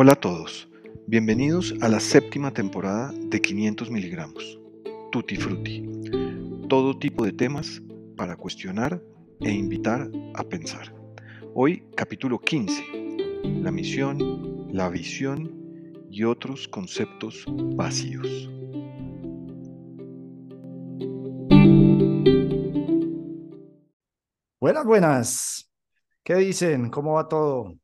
Hola a todos, bienvenidos a la séptima temporada de 500 miligramos, Tutti Frutti, todo tipo de temas para cuestionar e invitar a pensar. Hoy capítulo 15, la misión, la visión y otros conceptos vacíos. Buenas, buenas. ¿Qué dicen? ¿Cómo va todo?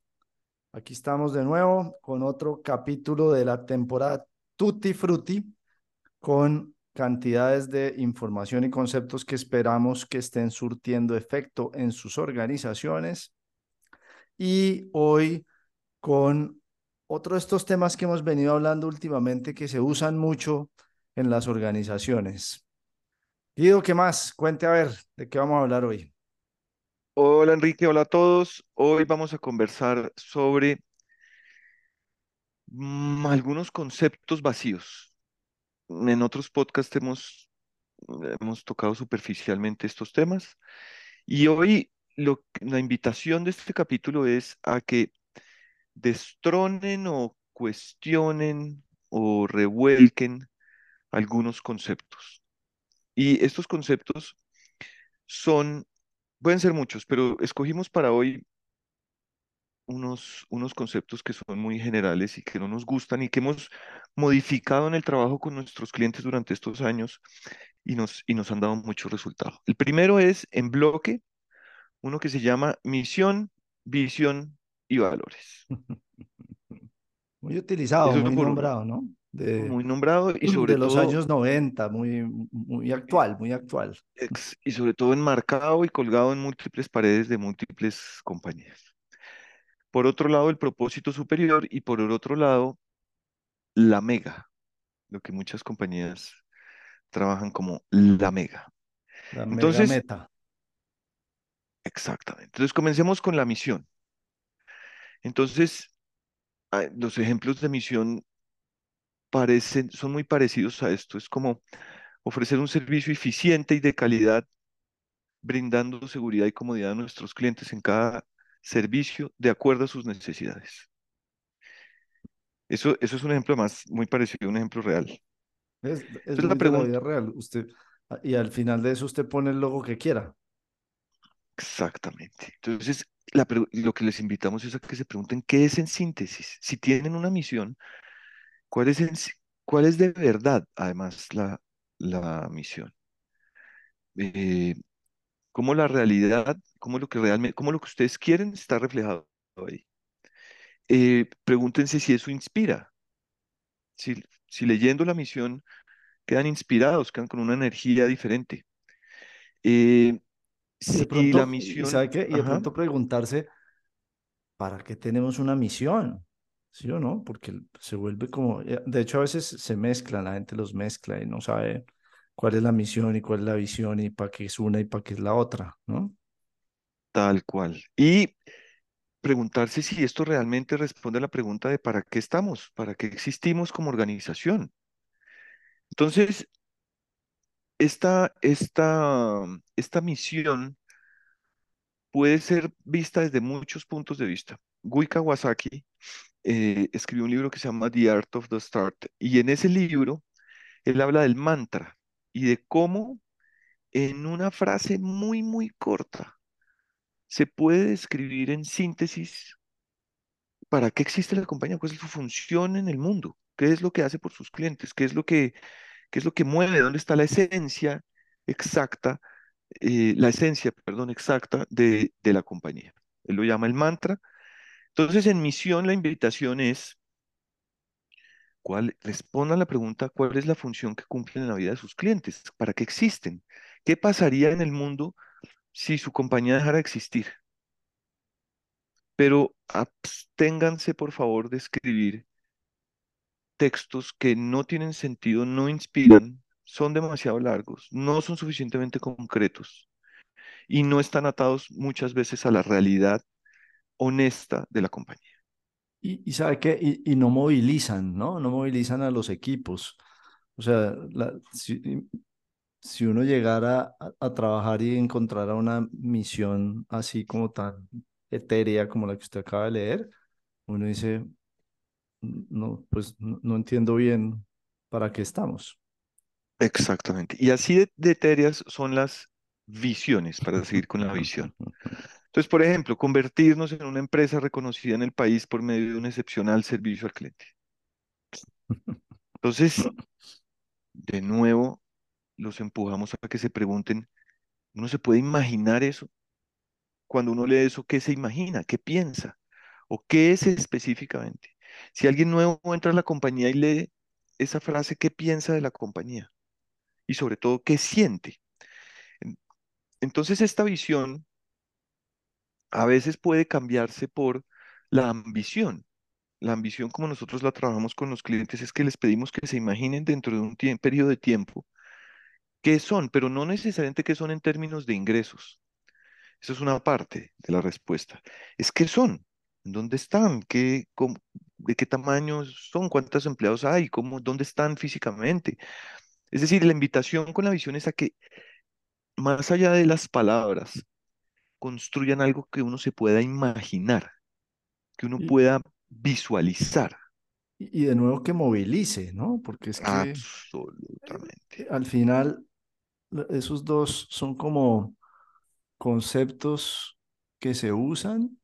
Aquí estamos de nuevo con otro capítulo de la temporada Tutti Frutti con cantidades de información y conceptos que esperamos que estén surtiendo efecto en sus organizaciones. Y hoy con otro de estos temas que hemos venido hablando últimamente que se usan mucho en las organizaciones. Guido, ¿qué más? Cuente a ver de qué vamos a hablar hoy. Hola Enrique, hola a todos. Hoy vamos a conversar sobre mm, algunos conceptos vacíos. En otros podcasts hemos, hemos tocado superficialmente estos temas y hoy la invitación de este capítulo es a que destronen o cuestionen o revuelquen algunos conceptos. Y estos conceptos son Pueden ser muchos, pero escogimos para hoy unos, unos conceptos que son muy generales y que no nos gustan y que hemos modificado en el trabajo con nuestros clientes durante estos años y nos, y nos han dado muchos resultados. El primero es en bloque, uno que se llama misión, visión y valores. Muy utilizado, muy nombrado, ¿no? Muy nombrado y sobre de los todo, años 90, muy, muy actual, muy actual. y sobre todo enmarcado y colgado en múltiples paredes de múltiples compañías. Por otro lado, el propósito superior y por el otro lado, la mega, lo que muchas compañías trabajan como la mega. La Entonces, mega meta. Exactamente. Entonces, comencemos con la misión. Entonces, los ejemplos de misión parecen, son muy parecidos a esto. Es como ofrecer un servicio eficiente y de calidad, brindando seguridad y comodidad a nuestros clientes en cada servicio de acuerdo a sus necesidades. Eso, eso es un ejemplo más muy parecido a un ejemplo real. Es, es la pregunta vida real. Usted, y al final de eso usted pone el logo que quiera. Exactamente. Entonces, lo que les invitamos es a que se pregunten qué es en síntesis. Si tienen una misión, ¿Cuál es, cuál es de verdad, además, la, la misión? Eh, ¿Cómo la realidad, cómo lo que realmente, cómo lo que ustedes quieren está reflejado ahí? Eh, pregúntense si eso inspira. Si, si leyendo la misión quedan inspirados, quedan con una energía diferente. Eh, si la misión... ¿sabe qué? Y de pronto preguntarse, ¿para qué tenemos una misión? ¿Sí o no? Porque se vuelve como, eh, de hecho a veces se mezclan, la gente los mezcla y no sabe cuál es la misión y cuál es la visión y para qué es una y para qué es la otra, ¿no? Tal cual. Y preguntarse si esto realmente responde a la pregunta de para qué estamos, para qué existimos como organización. Entonces, esta, esta, esta misión puede ser vista desde muchos puntos de vista. Gui Kawasaki eh, escribió un libro que se llama The Art of the Start y en ese libro él habla del mantra y de cómo en una frase muy, muy corta se puede describir en síntesis para qué existe la compañía, cuál es su función en el mundo, qué es lo que hace por sus clientes, qué es lo que, qué es lo que mueve, dónde está la esencia exacta, eh, la esencia, perdón, exacta de, de la compañía. Él lo llama el mantra entonces, en misión, la invitación es, ¿cuál, respondan la pregunta, ¿cuál es la función que cumplen en la vida de sus clientes? ¿Para qué existen? ¿Qué pasaría en el mundo si su compañía dejara de existir? Pero absténganse, por favor, de escribir textos que no tienen sentido, no inspiran, son demasiado largos, no son suficientemente concretos y no están atados muchas veces a la realidad honesta de la compañía. Y, sabe qué, y, no movilizan, ¿no? No movilizan a los equipos. O sea, si, uno llegara a, trabajar y encontrara una misión así como tan etérea como la que usted acaba de leer, uno dice, no, pues no, no entiendo bien para qué estamos. Exactamente. Y así de, de etéreas son las visiones, para seguir con la visión. Entonces, por ejemplo, convertirnos en una empresa reconocida en el país por medio de un excepcional servicio al cliente. Entonces, de nuevo, los empujamos a que se pregunten, ¿uno se puede imaginar eso? Cuando uno lee eso, ¿qué se imagina? ¿Qué piensa? ¿O qué es específicamente? Si alguien nuevo entra a la compañía y lee esa frase, ¿qué piensa de la compañía? Y sobre todo, ¿qué siente? En- Entonces, esta visión a veces puede cambiarse por la ambición. La ambición, como nosotros la trabajamos con los clientes, es que les pedimos que se imaginen dentro de un periodo de tiempo qué son, pero no necesariamente qué son en términos de ingresos. Eso es una parte de la respuesta. Es qué son, dónde están, qué, cómo- de qué tamaño son, cuántos empleados hay, cómo, dónde están físicamente. Es decir, la invitación con la visión es a que más allá de las palabras, construyan algo que uno se pueda imaginar, que uno Y, pueda visualizar. y de nuevo que movilice, ¿no? Porque es que Absolutamente. al final esos dos son como conceptos que se usan,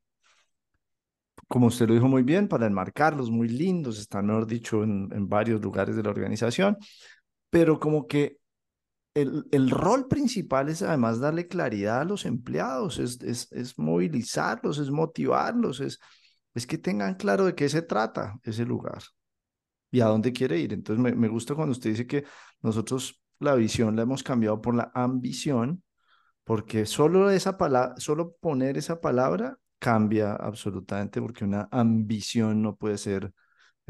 como usted lo dijo muy bien, para enmarcarlos, muy lindos, están, mejor dicho, en, en varios lugares de la organización, pero como que el, el rol principal es además darle claridad a los empleados, es, es, es movilizarlos, es motivarlos, es, es que tengan claro de qué se trata ese lugar y a dónde quiere ir. Entonces me, me gusta cuando usted dice que nosotros la visión la hemos cambiado por la ambición, porque solo esa palabra, solo poner esa palabra cambia absolutamente, porque una ambición no puede ser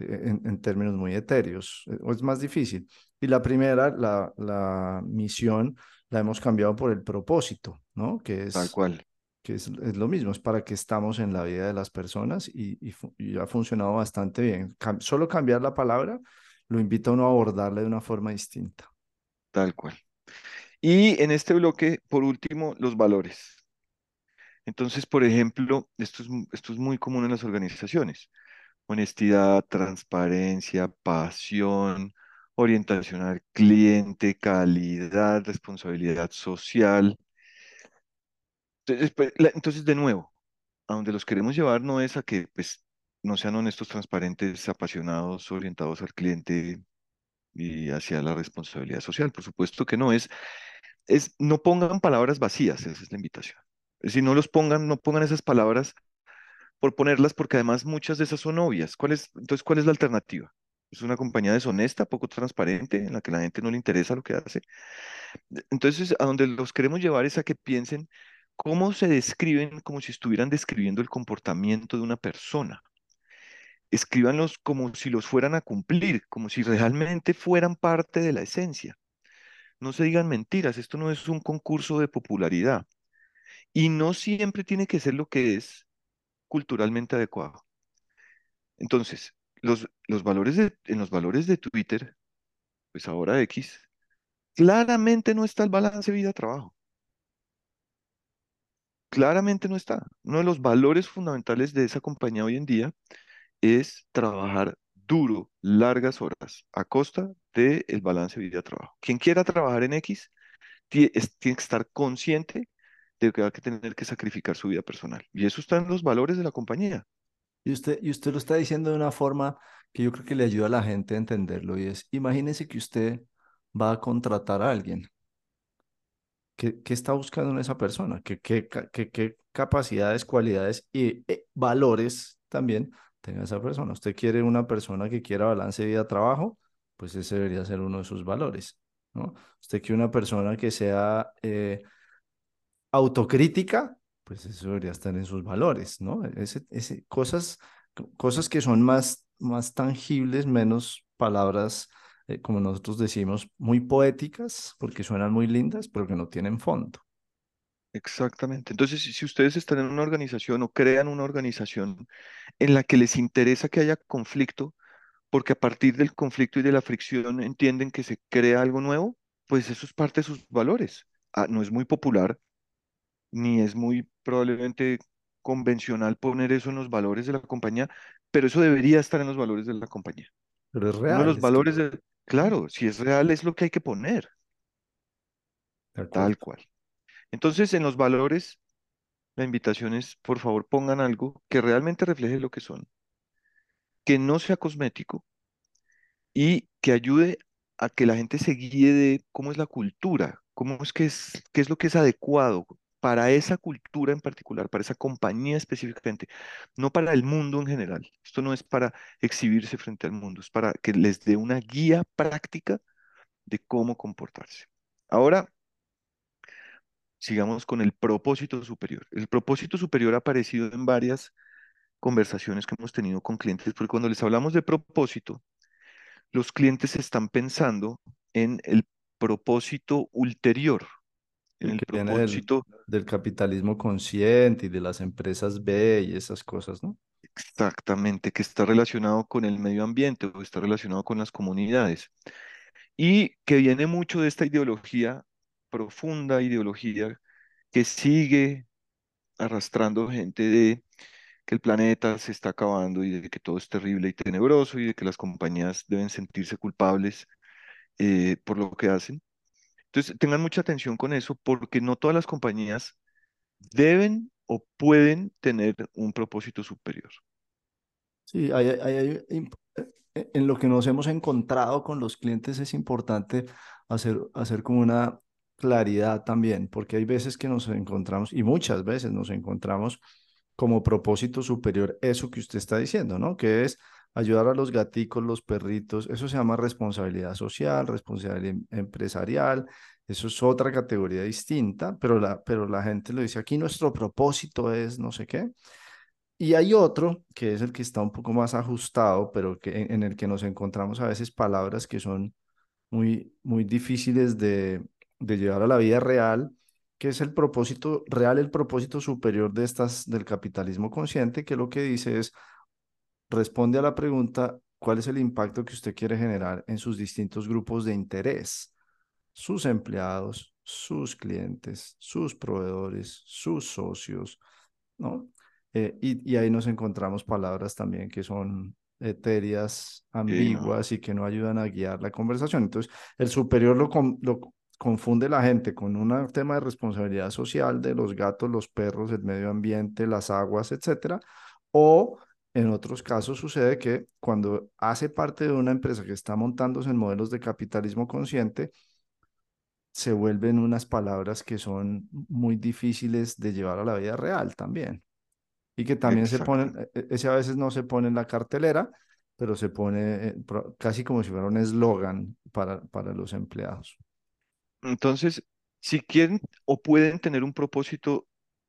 en, en términos muy etéreos, eh, o es más difícil. Y la primera, la, la misión, la hemos cambiado por el propósito, ¿no? Que Tal es, cual, que es, es lo mismo, es para que estamos en la vida de las personas y, y, y ha funcionado bastante bien. Cam- solo cambiar la palabra lo invita a uno a abordarla de una forma distinta. tal cual. Y en este bloque, por último, los valores. Entonces, por ejemplo, esto es, esto es muy común en las organizaciones. Honestidad, transparencia, pasión, orientación al cliente, calidad, responsabilidad social. Entonces, pues, entonces, de nuevo, a donde los queremos llevar no es a que pues, no sean honestos, transparentes, apasionados, orientados al cliente y hacia la responsabilidad social. Por supuesto que no es, es no pongan palabras vacías, esa es la invitación. Decir, no los pongan, no pongan esas palabras por ponerlas, porque además muchas de esas son obvias. ¿Cuál es, entonces, cuál es la alternativa? Es una compañía deshonesta, poco transparente, en la que la gente no le interesa lo que hace. Entonces, a donde los queremos llevar es a que piensen cómo se describen como si estuvieran describiendo el comportamiento de una persona. Escríbanlos como si los fueran a cumplir, como si realmente fueran parte de la esencia. No se digan mentiras, esto no es un concurso de popularidad y no siempre tiene que ser lo que es culturalmente adecuado. Entonces, los, los valores de, en los valores de Twitter, pues ahora X, claramente no está el balance vida-trabajo. Claramente no está. Uno de los valores fundamentales de esa compañía hoy en día es trabajar duro, largas horas, a costa del balance vida-trabajo. Quien quiera trabajar en X tie- es- tiene que estar consciente de que va a tener que sacrificar su vida personal. Y eso está en los valores de la compañía. Y usted, y usted lo está diciendo de una forma que yo creo que le ayuda a la gente a entenderlo y es, imagínese que usted va a contratar a alguien. ¿Qué, qué está buscando en esa persona? ¿Qué, qué, qué capacidades, cualidades y eh, valores también tenga esa persona? Usted quiere una persona que quiera balance vida-trabajo, pues ese debería ser uno de sus valores, ¿no? Usted quiere una persona que sea eh, autocrítica, pues eso debería estar en sus valores, ¿no? Ese, ese, cosas, cosas que son más, más tangibles, menos palabras, eh, como nosotros decimos, muy poéticas, porque suenan muy lindas, pero que no tienen fondo. Exactamente. Entonces, si ustedes están en una organización o crean una organización en la que les interesa que haya conflicto, porque a partir del conflicto y de la fricción entienden que se crea algo nuevo, pues eso es parte de sus valores. Ah, no es muy popular, ni es muy probablemente convencional poner eso en los valores de la compañía, pero eso debería estar en los valores de la compañía. Pero es Uno de real, los que, valores de, claro, si es real es lo que hay que poner, tal cual. Entonces, en los valores, la invitación es, por favor, pongan algo que realmente refleje lo que son, que no sea cosmético y que ayude a que la gente se guíe de cómo es la cultura, cómo es que es, qué es lo que es adecuado para esa cultura en particular, para esa compañía específicamente, no para el mundo en general. Esto no es para exhibirse frente al mundo, es para que les dé una guía práctica de cómo comportarse. Ahora, sigamos con el propósito superior. El propósito superior ha aparecido en varias conversaciones que hemos tenido con clientes, porque cuando les hablamos de propósito, los clientes están pensando en el propósito ulterior, en el que viene del, propósito del capitalismo consciente y de las empresas B y esas cosas, ¿no? exactamente que está relacionado con el medio ambiente o está relacionado con las comunidades y que viene mucho de esta ideología, profunda ideología que sigue arrastrando gente de que el planeta se está acabando y de que todo es terrible y tenebroso y de que las compañías deben sentirse culpables eh, por lo que hacen. Entonces, tengan mucha atención con eso porque no todas las compañías deben o pueden tener un propósito superior. Sí, hay, hay- imp- eh, en lo que nos hemos encontrado con los clientes es importante hacer, hacer como una claridad también, porque hay veces que nos encontramos, y muchas veces nos encontramos como propósito superior eso que usted está diciendo, ¿no? Que es ayudar a los gaticos, los perritos, eso se llama responsabilidad social, responsabilidad em- empresarial, eso es otra categoría distinta, pero la, pero la gente lo dice, aquí nuestro propósito es no sé qué. Y hay otro que es el que está un poco más ajustado, pero que en, en el que nos encontramos a veces palabras que son muy, muy difíciles de, de llevar a la vida real, que es el propósito real, el propósito superior de estas del capitalismo consciente, que lo que dice es responde a la pregunta, ¿cuál es el impacto que usted quiere generar en sus distintos grupos de interés? Sus empleados, sus clientes, sus proveedores, sus socios, ¿no? Eh, y, y ahí nos encontramos palabras también que son etéreas, Sí, no, ambiguas y que no ayudan a guiar la conversación. Entonces, el superior lo confunde la gente con un tema de responsabilidad social de los gatos, los perros, el medio ambiente, las aguas, etcétera. O en otros casos sucede que cuando hace parte de una empresa que está montándose en modelos de capitalismo consciente, se vuelven unas palabras que son muy difíciles de llevar a la vida real también y que también se ponen, e- ese a veces no se pone en la cartelera, pero se pone eh, casi como si fuera un eslogan para, para los empleados. Entonces, si quieren o pueden tener un propósito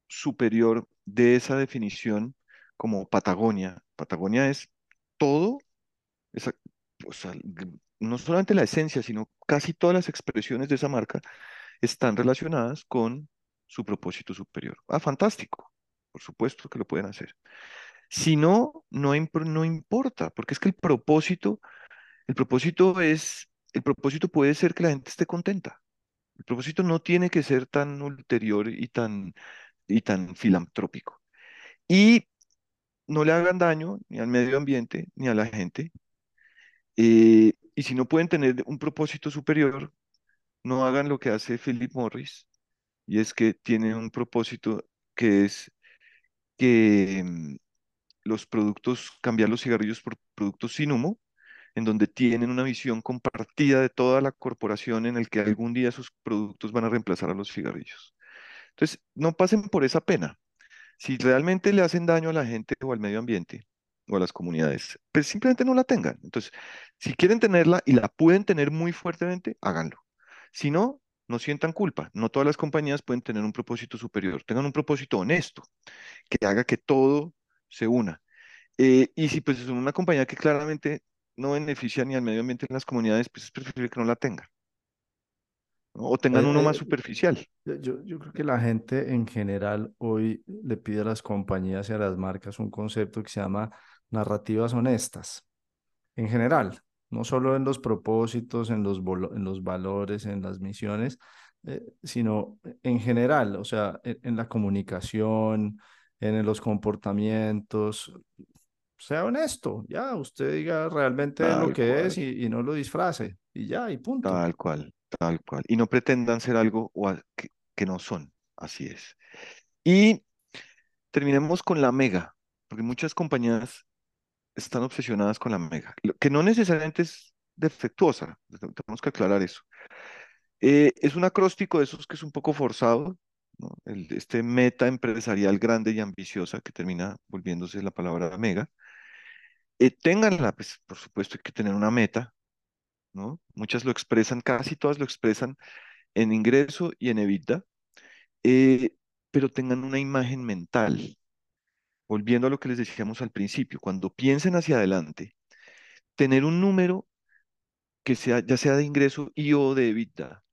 superior de esa definición, como Patagonia, Patagonia es todo, no solamente la esencia, sino casi todas las expresiones de esa marca están relacionadas con su propósito superior. Ah, fantástico. Por supuesto que lo pueden hacer. Si no, no, no importa, porque es que el propósito, el propósito es, el propósito puede ser que la gente esté contenta. El propósito no tiene que ser tan ulterior y tan, y tan filantrópico. Y no le hagan daño ni al medio ambiente ni a la gente. eh, y si no pueden tener un propósito superior, no hagan lo que hace Philip Morris, y es que tiene un propósito que es que mm, los productos, cambiar los cigarrillos por productos sin humo, en donde tienen una visión compartida de toda la corporación en el que algún día sus productos van a reemplazar a los cigarrillos. Entonces, no pasen por esa pena. Si realmente le hacen daño a la gente o al medio ambiente o a las comunidades, pues simplemente no la tengan. Entonces, si quieren tenerla y la pueden tener muy fuertemente, háganlo. Si no, no sientan culpa. No todas las compañías pueden tener un propósito superior. Tengan un propósito honesto que haga que todo se una. Eh, y si pues es una compañía que claramente no beneficia ni al medio ambiente ni a las comunidades, pues es preferible que no la tengan, ¿no? O tengan Eh, uno más eh, superficial. yo, yo creo que la gente en general hoy le pide a las compañías y a las marcas un concepto que se llama narrativas honestas. En general, no solo en los propósitos, en los, en los valores, en las misiones, eh, sino en general, o sea, en, en la comunicación, en los comportamientos, sea honesto, ya, usted diga realmente lo que es y, y no lo disfrace, y ya, y punto. tal cual, tal cual. Y no pretendan ser algo que, no son. Así es. Y terminemos con la mega, porque muchas compañías están obsesionadas con la mega, que no necesariamente es defectuosa, tenemos que aclarar eso. Eh, es un acróstico de esos que es un poco forzado, este meta empresarial grande y ambiciosa que termina volviéndose la palabra mega. Eh, ténganla, pues por supuesto hay que tener una meta, ¿no? Muchas lo expresan, casi todas lo expresan en ingreso y en EBITDA, eh, pero tengan una imagen mental. Volviendo a lo que les decíamos al principio, cuando piensen hacia adelante, tener un número que sea, ya sea de ingreso y o de EBITDA,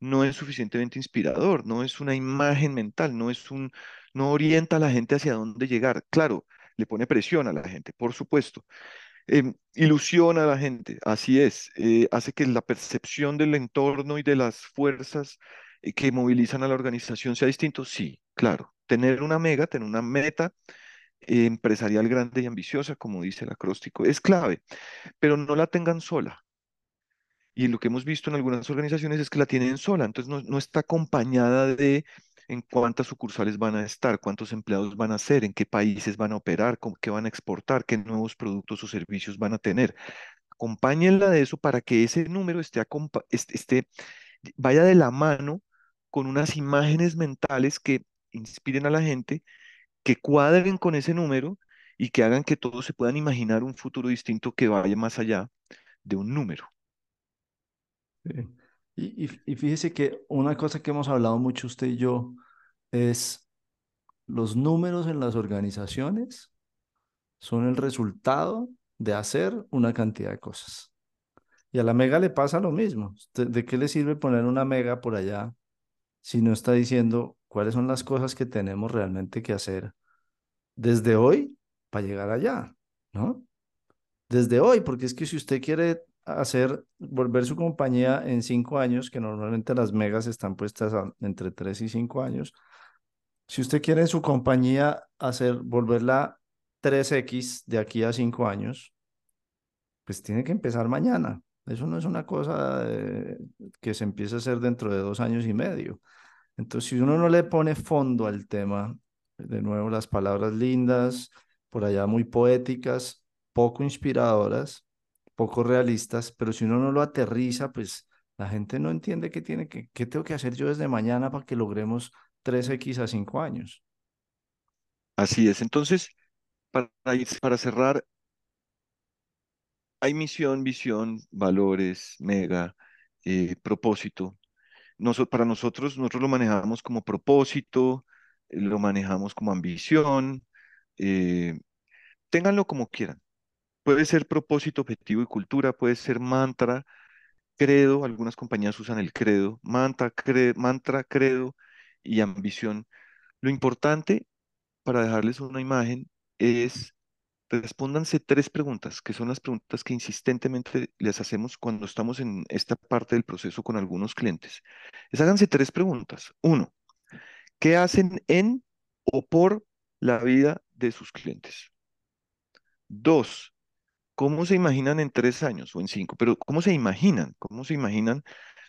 no es suficientemente inspirador, no es una imagen mental, no es un, no orienta a la gente hacia dónde llegar. Claro, le pone presión a la gente, por supuesto. Em, ilusiona a la gente, así es. eh, hace que la percepción del entorno y de las fuerzas eh, que movilizan a la organización sea distinto. Sí, claro. Tener una mega, tener una meta eh, empresarial grande y ambiciosa, como dice el acróstico, es clave, pero no la tengan sola. Y lo que hemos visto en algunas organizaciones es que la tienen sola, entonces no, no está acompañada de en cuántas sucursales van a estar, cuántos empleados van a ser, en qué países van a operar, qué van a exportar, qué nuevos productos o servicios van a tener. Acompáñenla de eso para que ese número esté, vaya de la mano con unas imágenes mentales que inspiren a la gente, que cuadren con ese número y que hagan que todos se puedan imaginar un futuro distinto que vaya más allá de un número. Sí. Y, y, y fíjese que una cosa que hemos hablado mucho usted y yo es los números en las organizaciones son el resultado de hacer una cantidad de cosas. Y a la mega le pasa lo mismo. ¿Usted- ¿De qué le sirve poner una mega por allá si no está diciendo cuáles son las cosas que tenemos realmente que hacer desde hoy para llegar allá? ¿No? Desde hoy, porque es que si usted quiere hacer, volver su compañía en cinco años, que normalmente las megas están puestas entre tres y cinco años, si usted quiere su compañía hacer, volverla tres x de aquí a cinco años, pues tiene que empezar mañana. Eso no es una cosa eh, que se empiece a hacer dentro de dos años y medio. Entonces, si uno no le pone fondo al tema, de nuevo las palabras lindas, por allá muy poéticas, poco inspiradoras, poco realistas, pero si uno no lo aterriza, pues la gente no entiende qué tiene que, qué tengo que hacer yo desde mañana para que logremos tres x a cinco años. Así es. Entonces, para, para cerrar, hay misión, visión, valores, mega, eh, propósito. Noso- para nosotros, nosotros lo manejamos como propósito, lo manejamos como ambición, eh, ténganlo como quieran. Puede ser propósito, objetivo y cultura, puede ser mantra, credo, algunas compañías usan el credo, mantra, cre- mantra, credo y ambición. Lo importante para dejarles una imagen es Respóndanse tres preguntas, que son las preguntas que insistentemente les hacemos cuando estamos en esta parte del proceso con algunos clientes. Es tres preguntas. Uno, ¿qué hacen en o por la vida de sus clientes? Dos, ¿cómo se imaginan en tres años o en cinco? Pero ¿cómo se imaginan? ¿Cómo se imaginan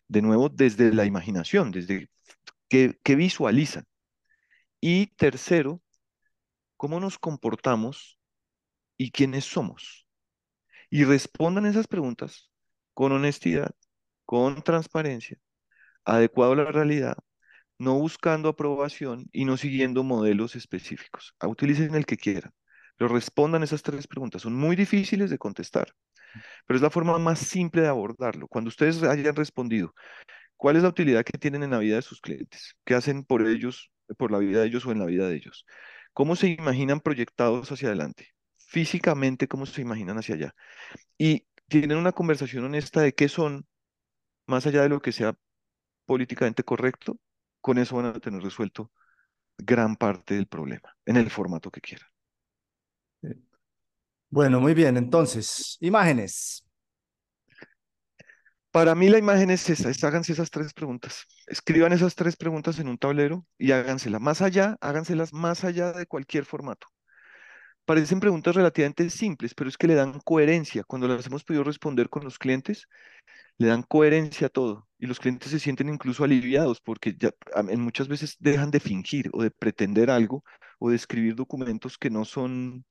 de nuevo desde la imaginación, desde qué, qué visualizan? Y tercero, ¿cómo nos comportamos y quiénes somos? y respondan esas preguntas con honestidad, con transparencia, adecuado a la realidad, no buscando aprobación y no siguiendo modelos específicos. Ah, Utilicen el que quieran, pero respondan esas tres preguntas. Son muy difíciles de contestar, pero es la forma más simple de abordarlo. Cuando ustedes hayan respondido, ¿cuál es la utilidad que tienen en la vida de sus clientes? ¿Qué hacen por ellos, por la vida de ellos o en la vida de ellos? ¿Cómo se imaginan proyectados hacia adelante? Físicamente, ¿cómo se imaginan hacia allá? y tienen una conversación honesta de qué son, más allá de lo que sea políticamente correcto, con eso van a tener resuelto gran parte del problema, en el formato que quieran. Bueno, muy bien. Entonces, imágenes. Para mí la imagen es esa, es háganse esas tres preguntas. Escriban esas tres preguntas en un tablero y háganselas. Más allá, háganselas más allá de cualquier formato. parecen preguntas relativamente simples, pero es que le dan coherencia. Cuando las hemos podido responder con los clientes, le dan coherencia a todo y los clientes se sienten incluso aliviados porque ya muchas veces dejan de fingir o de pretender algo o de escribir documentos que no son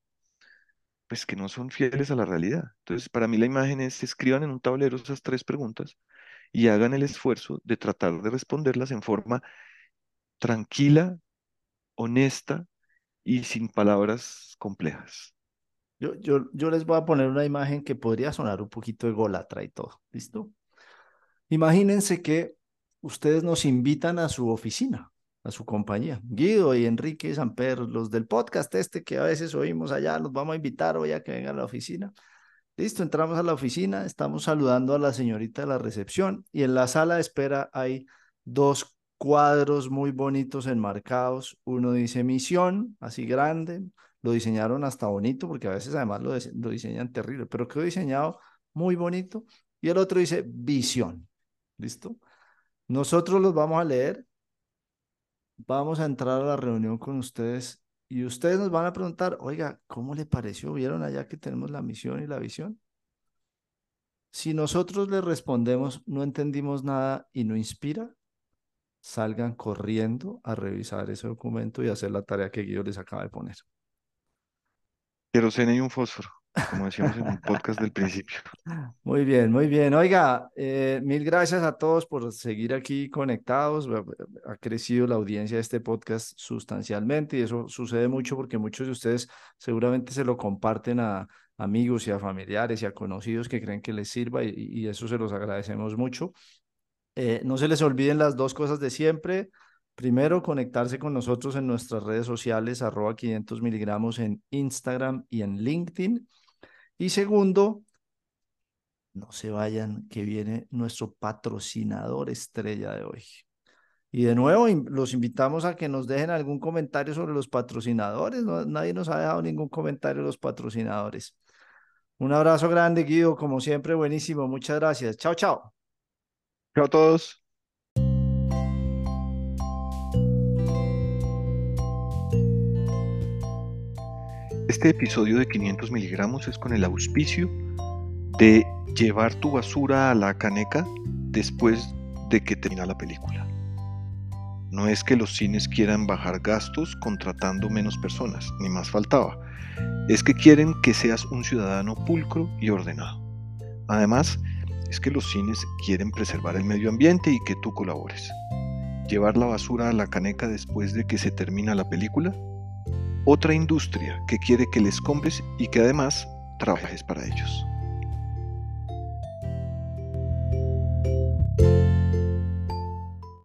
pues que no son fieles a la realidad. Entonces, para mí la imagen es escriban en un tablero esas tres preguntas y hagan el esfuerzo de tratar de responderlas en forma tranquila, honesta y sin palabras complejas. Yo, yo, yo les voy a poner una imagen que podría sonar un poquito ególatra y todo. ¿Listo? Imagínense que ustedes nos invitan a su oficina, a su compañía. Guido y Enrique Samper, los del podcast este que a veces oímos allá, los vamos a invitar hoy a que vengan a la oficina. Listo, entramos a la oficina, estamos saludando a la señorita de la recepción y en la sala de espera hay dos cuadros muy bonitos enmarcados. Uno dice misión, así grande, lo diseñaron hasta bonito, porque a veces además lo, lo diseñan terrible, pero quedó diseñado muy bonito. Y el otro dice visión. ¿Listo? Nosotros los vamos a leer. Vamos a entrar a la reunión con ustedes y ustedes nos van a preguntar, oiga, ¿cómo le pareció? ¿Vieron allá que tenemos la misión y la visión? Si nosotros les respondemos, no entendimos nada y no inspira, salgan corriendo a revisar ese documento y hacer la tarea que Guido les acaba de poner. Querosene y un fósforo, como decíamos en un podcast del principio. Muy bien, muy bien. Oiga, eh, mil gracias a todos por seguir aquí conectados. Ha crecido la audiencia de este podcast sustancialmente y eso sucede mucho porque muchos de ustedes seguramente se lo comparten a amigos y a familiares y a conocidos que creen que les sirva y, eso se los agradecemos mucho. Eh, no se les olviden las dos cosas de siempre. Primero, conectarse con nosotros en nuestras redes sociales, arroba 500 miligramos en Instagram y en LinkedIn. Y segundo, no se vayan, que viene nuestro patrocinador estrella de hoy. Y de nuevo, los invitamos a que nos dejen algún comentario sobre los patrocinadores. nadie nos ha dejado ningún comentario de los patrocinadores. Un abrazo grande, Guido, como siempre, buenísimo. Muchas gracias. Chao, chao. Chao a todos. Este episodio de 500 miligramos es con el auspicio de llevar tu basura a la caneca después de que termina la película. No es que los cines quieran bajar gastos contratando menos personas, ni más faltaba. Es que quieren que seas un ciudadano pulcro y ordenado. Además, es que los cines quieren preservar el medio ambiente y que tú colabores. Llevar la basura a la caneca después de que se termina la película otra industria que quiere que les compres y que además trabajes para ellos.